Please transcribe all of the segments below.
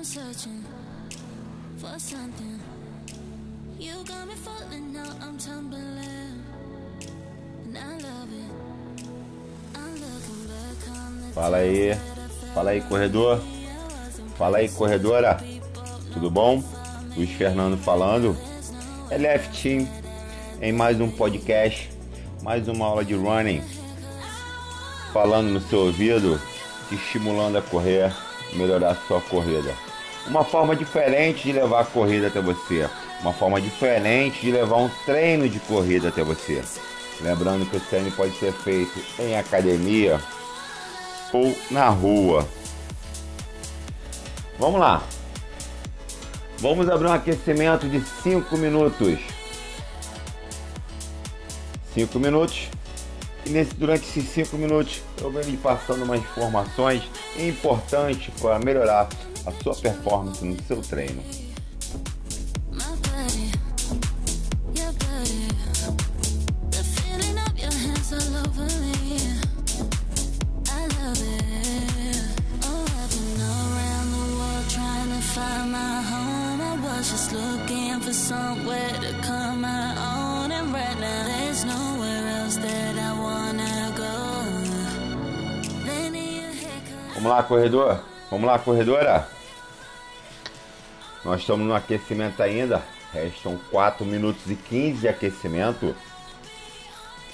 I'm searching for something. You got me falling now, I'm tumbling. And I love it. I'm looking back on the Fala aí, fala aí corredor, fala aí corredora, tudo bom? Luiz Fernando falando, LF Team em mais um podcast, mais uma aula de running, falando no seu ouvido, te estimulando a correr, melhorar a sua corrida. Uma forma diferente de levar a corrida até você, uma forma diferente de levar um treino de corrida até você. Lembrando que o treino pode ser feito em academia ou na rua. Vamos lá. Vamos abrir um aquecimento de 5 minutos. 5 minutos. Nesse, durante esses 5 minutos eu venho lhe passando umas informações importantes para melhorar a sua performance no seu treino. Corredor? Vamos lá, corredora? Nós estamos no aquecimento ainda. Restam 4 minutos e 15 de aquecimento.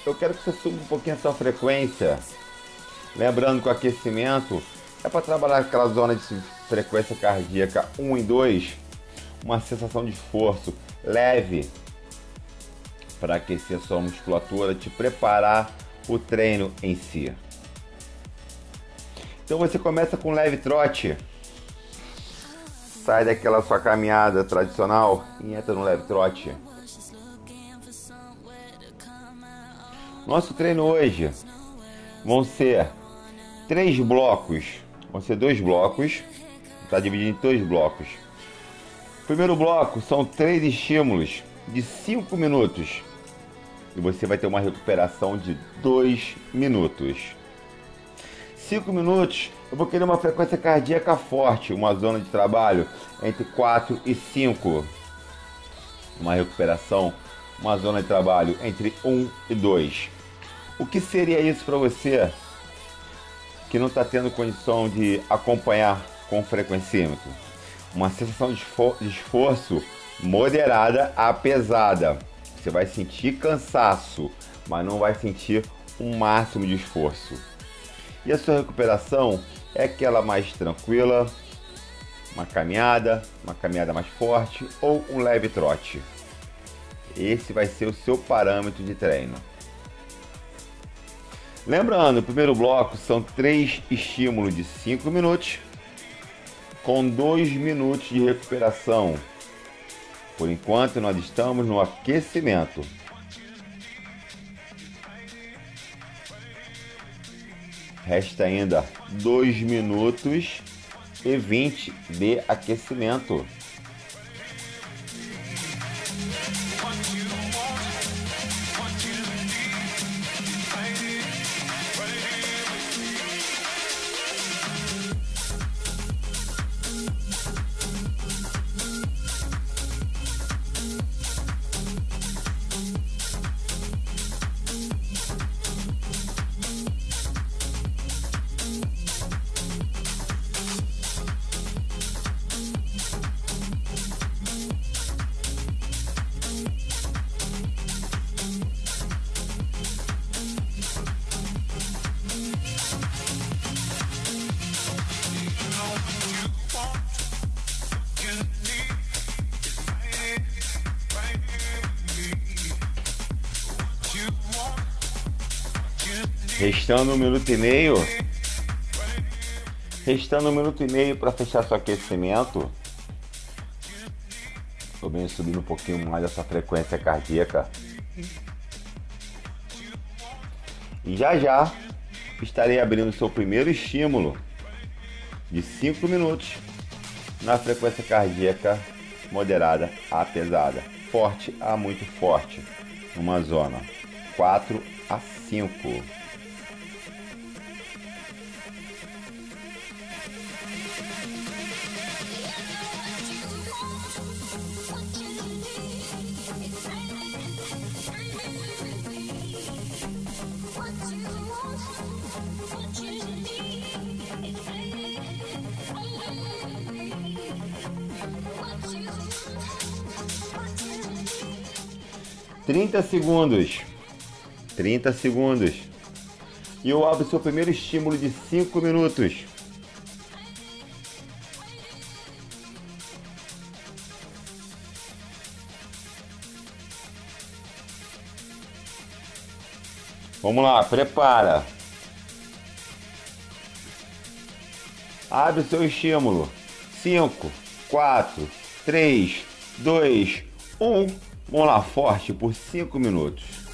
Eu quero que você suba um pouquinho a sua frequência. Lembrando que o aquecimento é para trabalhar aquela zona de frequência cardíaca 1 e 2. Uma sensação de esforço leve para aquecer a sua musculatura, te preparar o treino em si. Então você começa com leve trote. Sai daquela sua caminhada tradicional e entra no leve trote. Nosso treino hoje vão ser três blocos. Vão ser dois blocos. Está dividido em dois blocos. Primeiro bloco são três estímulos de 5 minutos. E você vai ter uma recuperação de 2 minutos. 5 minutos, eu vou querer uma frequência cardíaca forte, uma zona de trabalho entre 4 e 5. Uma recuperação, uma zona de trabalho entre 1 e 2. O que seria isso para você que não está tendo condição de acompanhar com frequencímetro? Uma sensação de de esforço moderada a pesada. Você vai sentir cansaço, mas não vai sentir um máximo de esforço. E a sua recuperação é aquela mais tranquila, uma caminhada, uma caminhada mais forte ou um leve trote. Esse vai ser o seu parâmetro de treino. Lembrando, o primeiro bloco são três estímulos de 5 minutos com 2 minutos de recuperação. Por enquanto, nós estamos no aquecimento. Resta ainda 2 minutos e 20 de aquecimento. Restando um minuto e meio. Restando um minuto e meio para fechar seu aquecimento. Estou bem subindo um pouquinho mais essa frequência cardíaca. E já já estarei abrindo seu primeiro estímulo de 5 minutos na frequência cardíaca moderada a pesada, forte a muito forte, numa zona 4 a 5. 30 segundos. 30 segundos. E eu abro seu primeiro estímulo de 5 minutos. Vamos lá, prepara. Abre seu estímulo. 5, 4, 3, 2, 1. Vamos lá, forte por 5 minutos.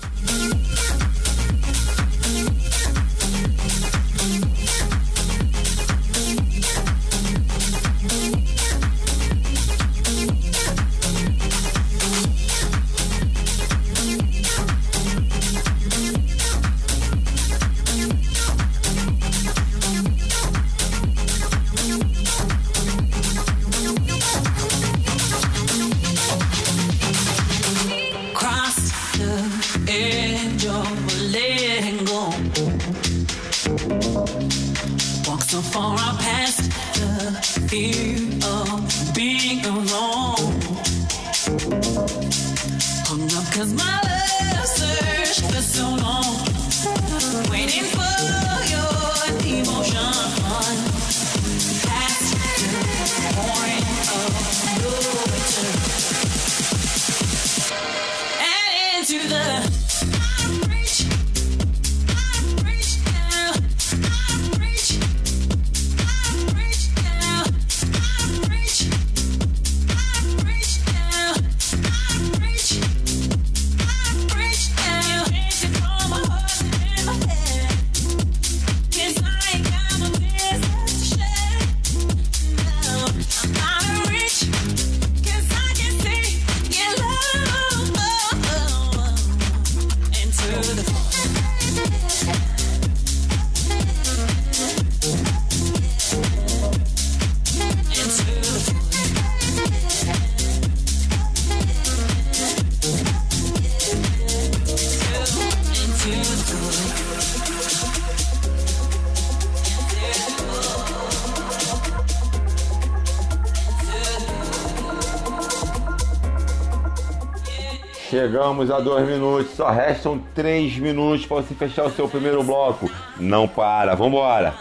Chegamos a dois minutos, só restam três minutos para você fechar o seu primeiro bloco. Não para, vambora!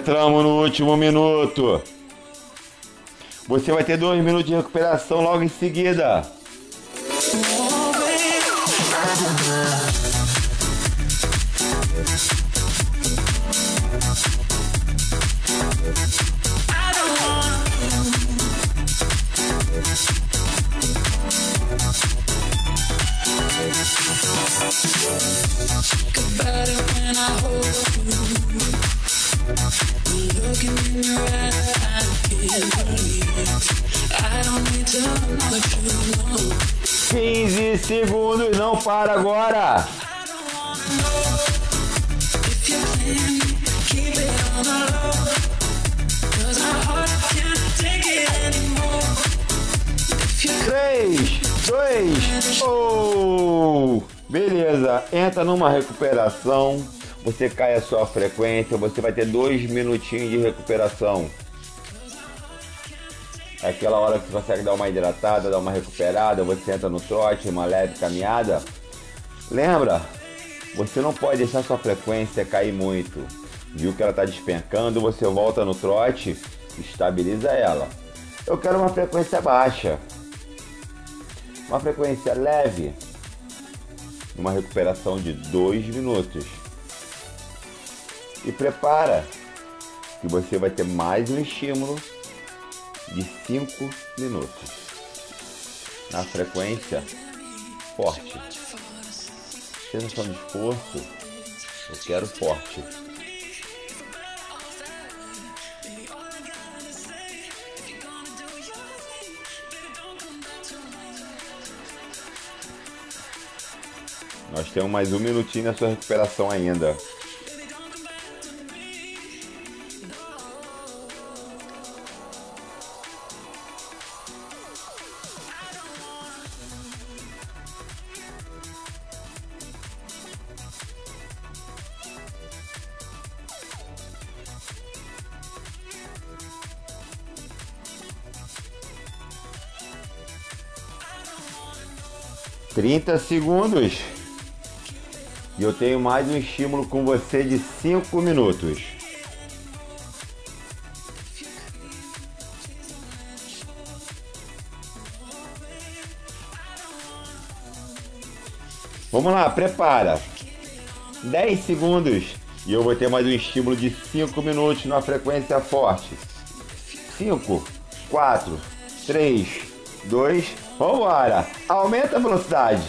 Entramos no último minuto. Você vai ter dois minutos de recuperação logo em seguida. Segundos, não para agora. Três, dois, oh! Beleza, entra numa recuperação. Você cai a sua frequência, você vai ter dois minutinhos de recuperação. É aquela hora que você consegue dar uma hidratada, dar uma recuperada, você entra no trote, uma leve caminhada. Lembra? Você não pode deixar sua frequência cair muito. Viu que ela está despencando, você volta no trote, estabiliza ela. Eu quero uma frequência baixa. Uma frequência leve. Uma recuperação de 2 minutos. E prepara que você vai ter mais um estímulo de 5 minutos. Na frequência forte. Sensação de esforço, eu quero forte. Nós temos mais um minutinho na sua recuperação ainda. Trinta segundos. E eu tenho mais um estímulo com você de cinco minutos. Vamos lá, prepara. 10 segundos e eu vou ter mais um estímulo de 5 minutos na frequência forte. 5, 4, 3, 2, vambora! Aumenta a velocidade.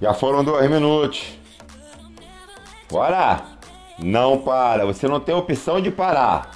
Já foram dois minutos. Bora! Não para, você não tem opção de parar.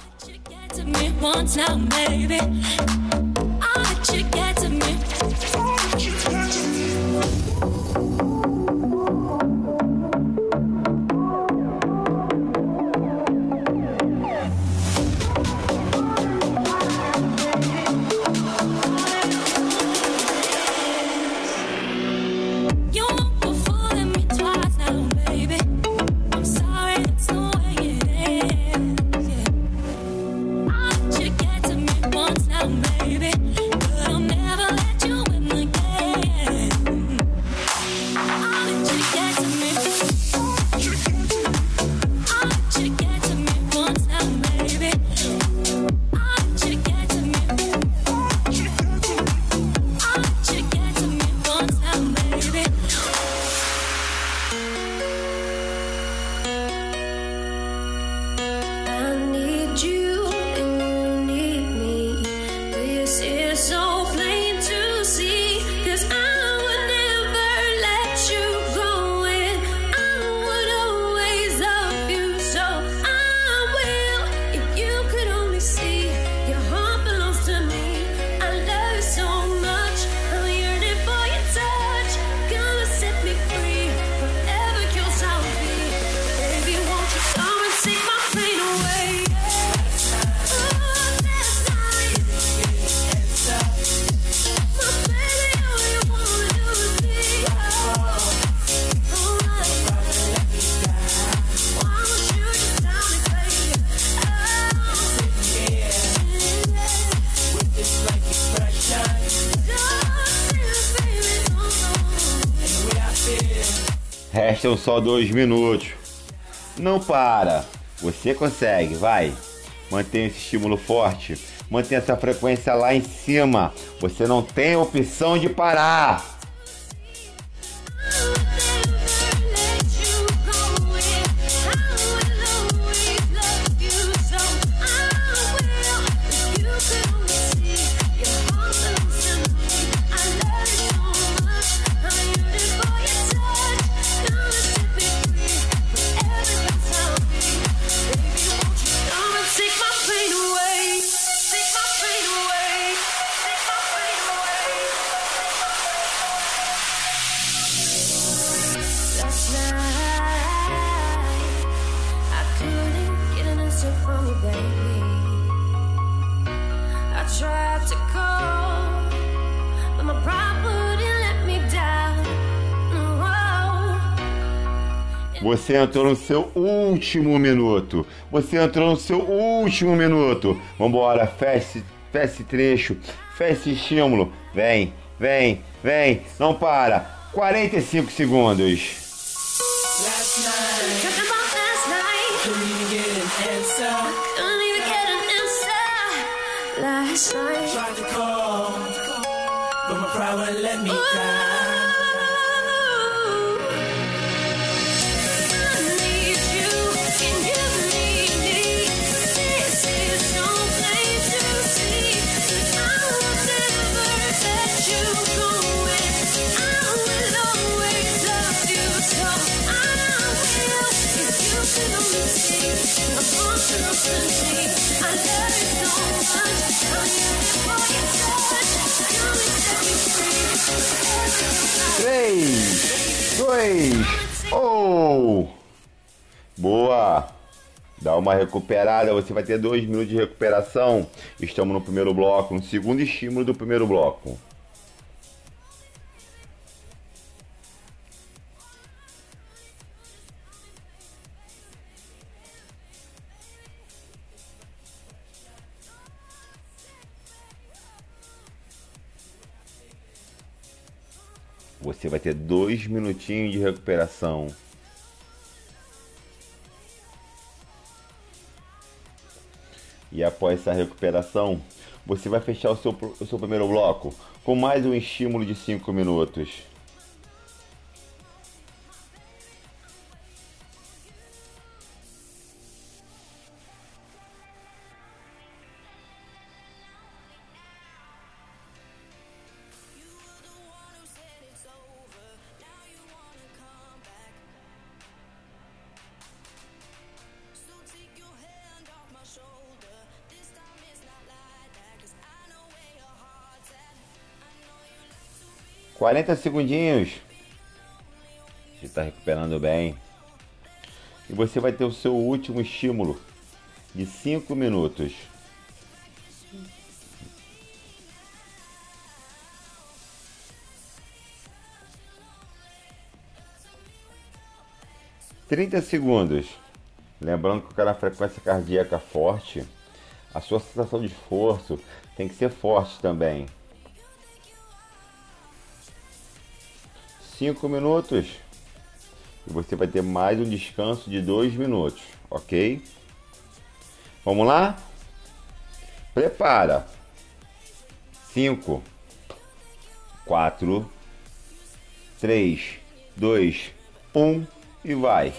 Restam só dois minutos. Não para. Você consegue, vai. Mantenha esse estímulo forte. Mantenha essa frequência lá em cima. Você não tem opção de parar. Você entrou no seu último minuto. Você entrou no seu último minuto. Vambora, feche, feche esse trecho, feche esse estímulo. Vem, vem, vem. Não para. 45 segundos. Last night. Last. Tried to call, but my pride wouldn't let me down. Três, dois, um. Boa. Dá uma recuperada, você vai ter dois minutos de recuperação. Estamos no primeiro bloco, no segundo estímulo do primeiro bloco. Você vai ter dois minutinhos de recuperação. E após essa recuperação, você vai fechar o seu, o seu primeiro bloco com mais um estímulo de 5 minutos. Quarenta segundinhos. Você está recuperando bem. E você vai ter o seu último estímulo de 5 minutos. Trinta segundos. Lembrando que na frequência cardíaca forte, a sua sensação de esforço tem que ser forte também. 5 minutos. E você vai ter mais um descanso de 2 minutos, ok? Vamos lá? Prepara. 5, 4, 3, 2, 1 e vai.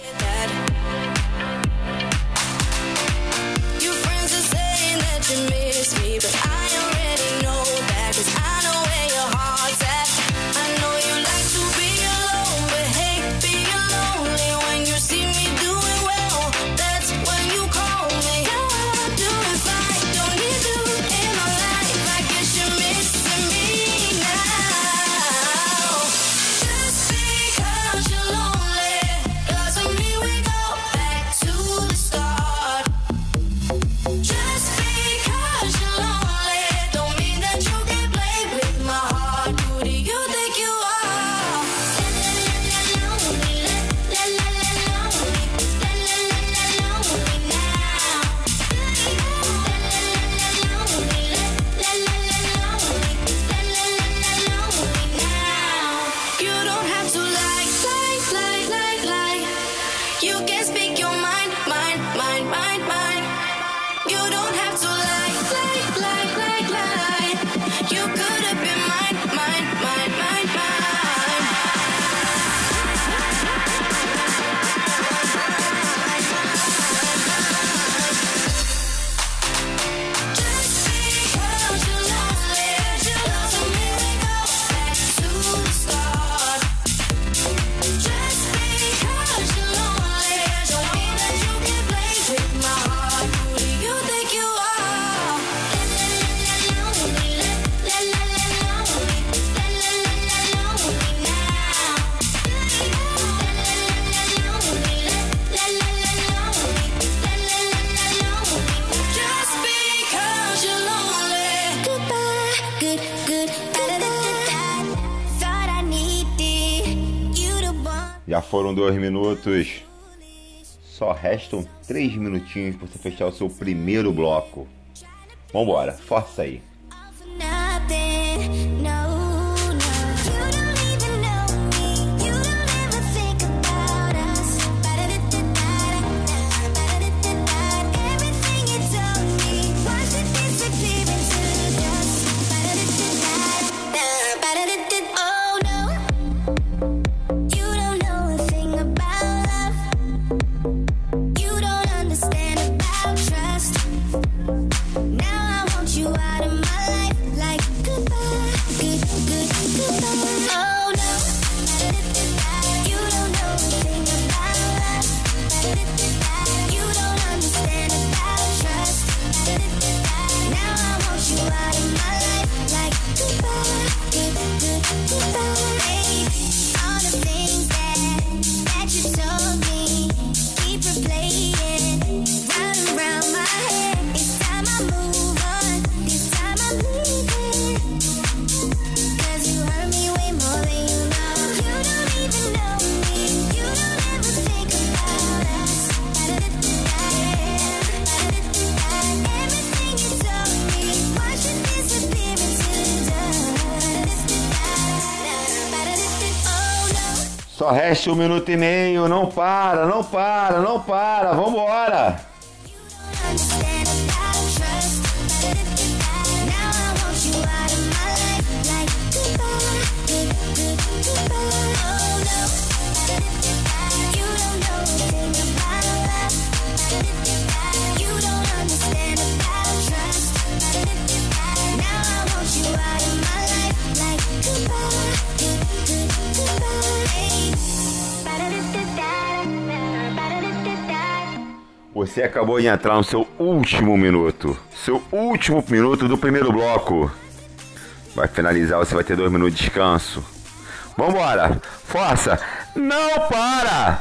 Dois minutos. Só restam três minutinhos para você fechar o seu primeiro bloco. Vambora, força aí. Só resta um minuto e meio. Não para, não para, não para. Vambora. Você acabou de entrar no seu último minuto. Seu último minuto do primeiro bloco. Vai finalizar, você vai ter dois minutos de descanso. Vambora! Força! Não para!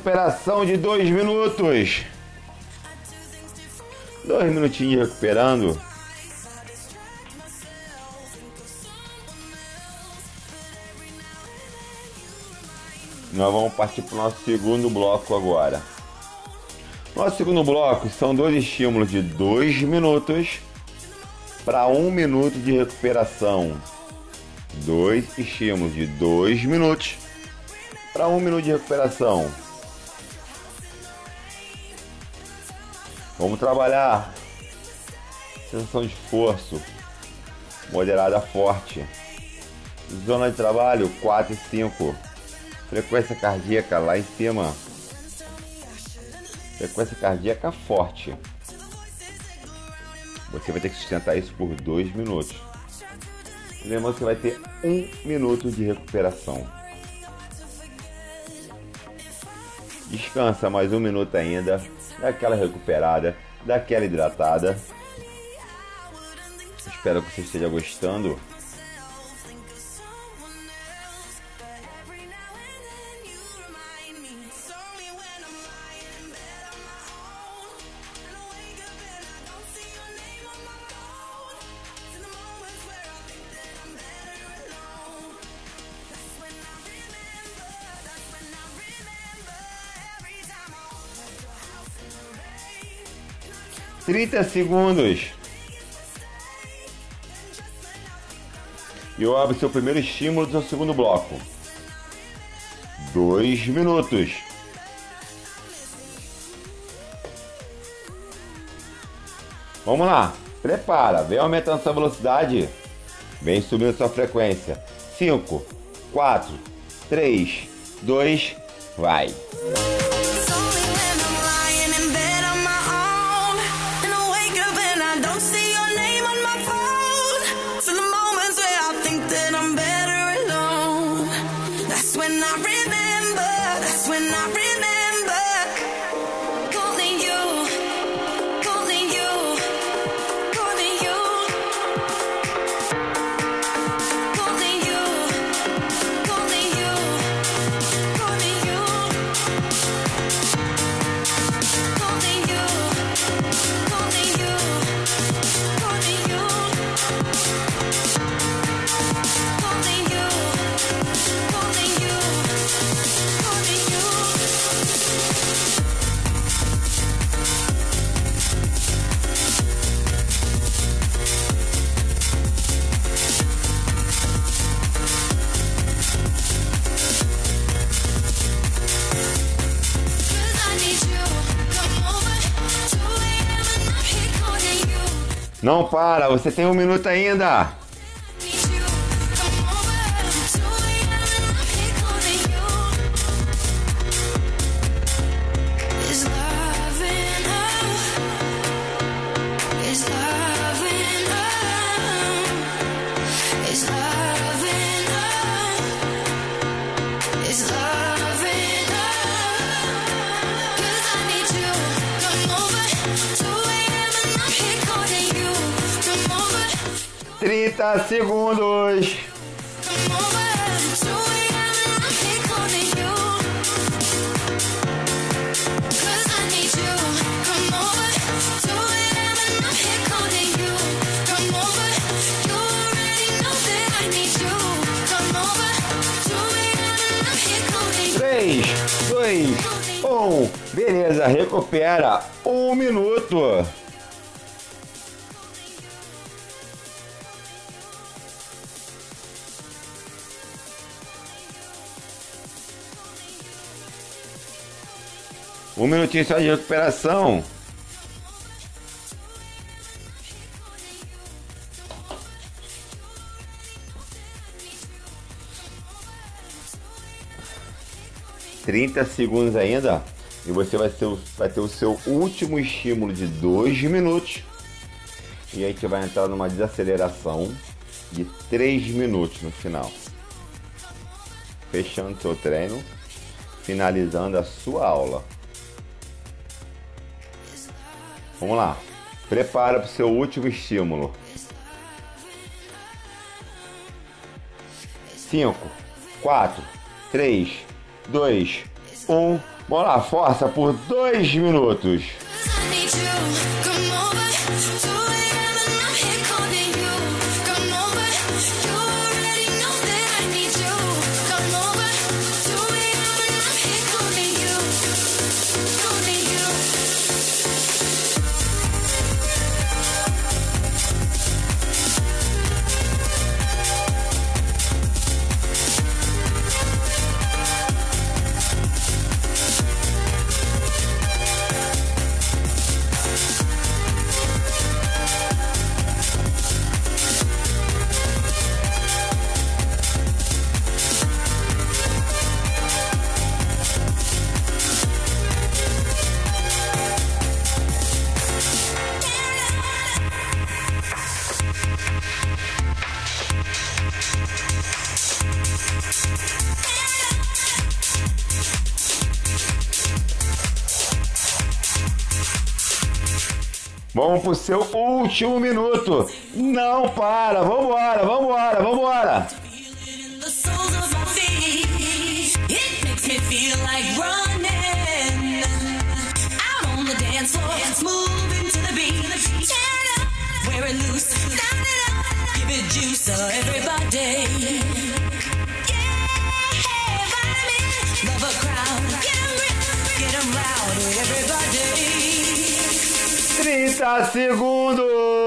Recuperação de dois minutos. Dois minutinhos recuperando. Nós vamos partir para o nosso segundo bloco agora. Nosso segundo bloco são dois estímulos de dois minutos para um minuto de recuperação dois estímulos de dois minutos para um minuto de recuperação. Vamos trabalhar sensação de esforço moderada forte. Zona de trabalho 4 e 5. Frequência cardíaca lá em cima. Frequência cardíaca forte. Você vai ter que sustentar isso por dois minutos. Lembrando que vai ter um minuto de recuperação. Descansa mais um minuto ainda. Dá aquela recuperada, dá aquela hidratada. Espero que você esteja gostando. 30 segundos. E eu abro seu primeiro estímulo do seu segundo bloco. Dois minutos. Vamos lá. Prepara. Vem aumentando sua velocidade. Vem subindo sua frequência. 5, 4, 3, 2, vai. Não para, você tem um minuto ainda. segundos. Três, dois, um. Beleza, recupera. Um minuto. Um minutinho só de recuperação. Trinta segundos ainda e você vai ter, vai ter o seu último estímulo de dois minutos e a gente vai entrar numa desaceleração de 3 minutos no final. Fechando seu treino, finalizando a sua aula. Vamos lá. Prepara para o seu último estímulo. 5, 4, 3, 2, 1. Bora, força por 2 minutos. pro seu último minuto. Não para, vambora, vambora, vambora! 30 segundos!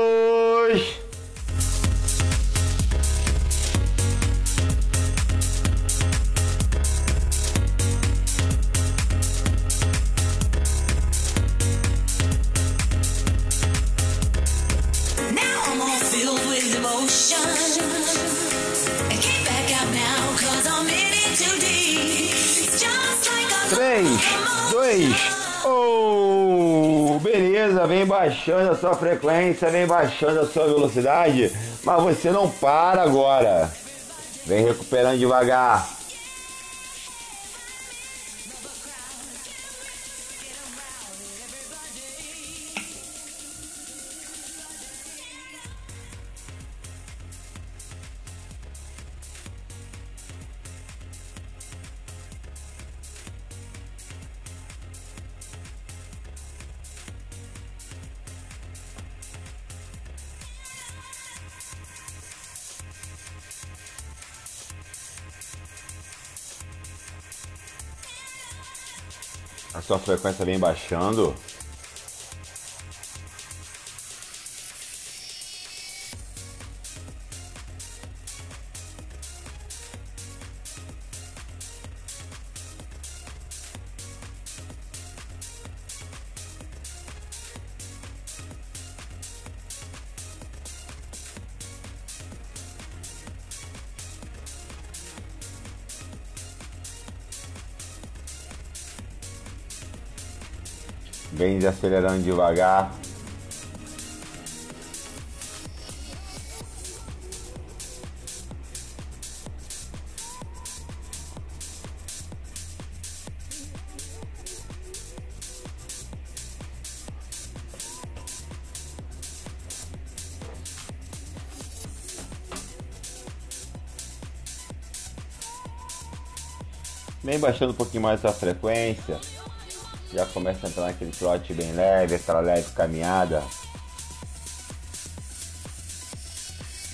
Baixando a sua frequência, vem baixando a sua velocidade, mas você não para agora. Vem recuperando devagar. A sua frequência vem baixando. Vem desacelerando devagar. Vem baixando um pouquinho mais a frequência. Já começa a entrar naquele trote bem leve, aquela leve caminhada.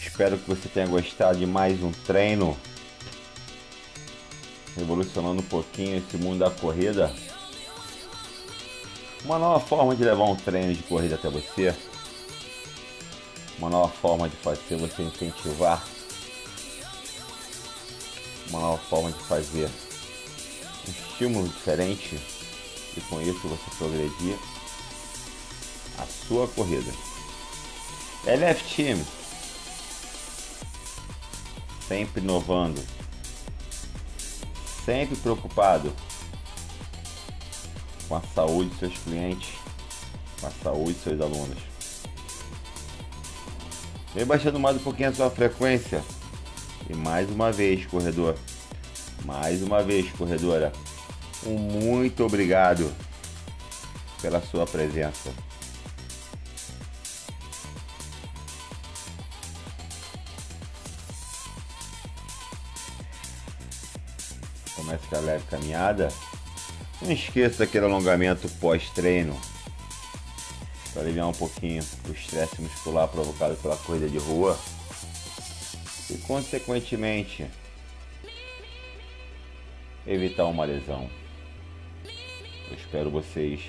Espero que você tenha gostado de mais um treino. Revolucionando um pouquinho esse mundo da corrida. Uma nova forma de levar um treino de corrida até você. Uma nova forma de fazer você incentivar. Uma nova forma de fazer um estímulo diferente com isso você progredir a sua corrida. LF Team sempre inovando, sempre preocupado com a saúde de seus clientes, com a saúde de seus alunos. Vem baixando mais um pouquinho a sua frequência. E mais uma vez, corredor. Mais uma vez, corredora. Um muito obrigado pela sua presença. Comece com a leve caminhada. Não esqueça aquele alongamento pós-treino para aliviar um pouquinho o estresse muscular provocado pela corrida de rua e, consequentemente, evitar uma lesão. Espero vocês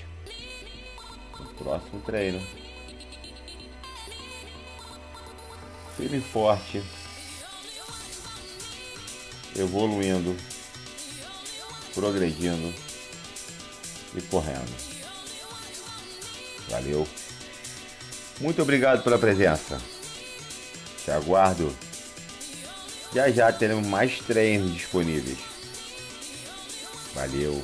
no próximo treino. Firme forte, evoluindo, progredindo e correndo. Valeu. Muito obrigado pela presença. Te aguardo. Já já teremos mais treinos disponíveis. Valeu.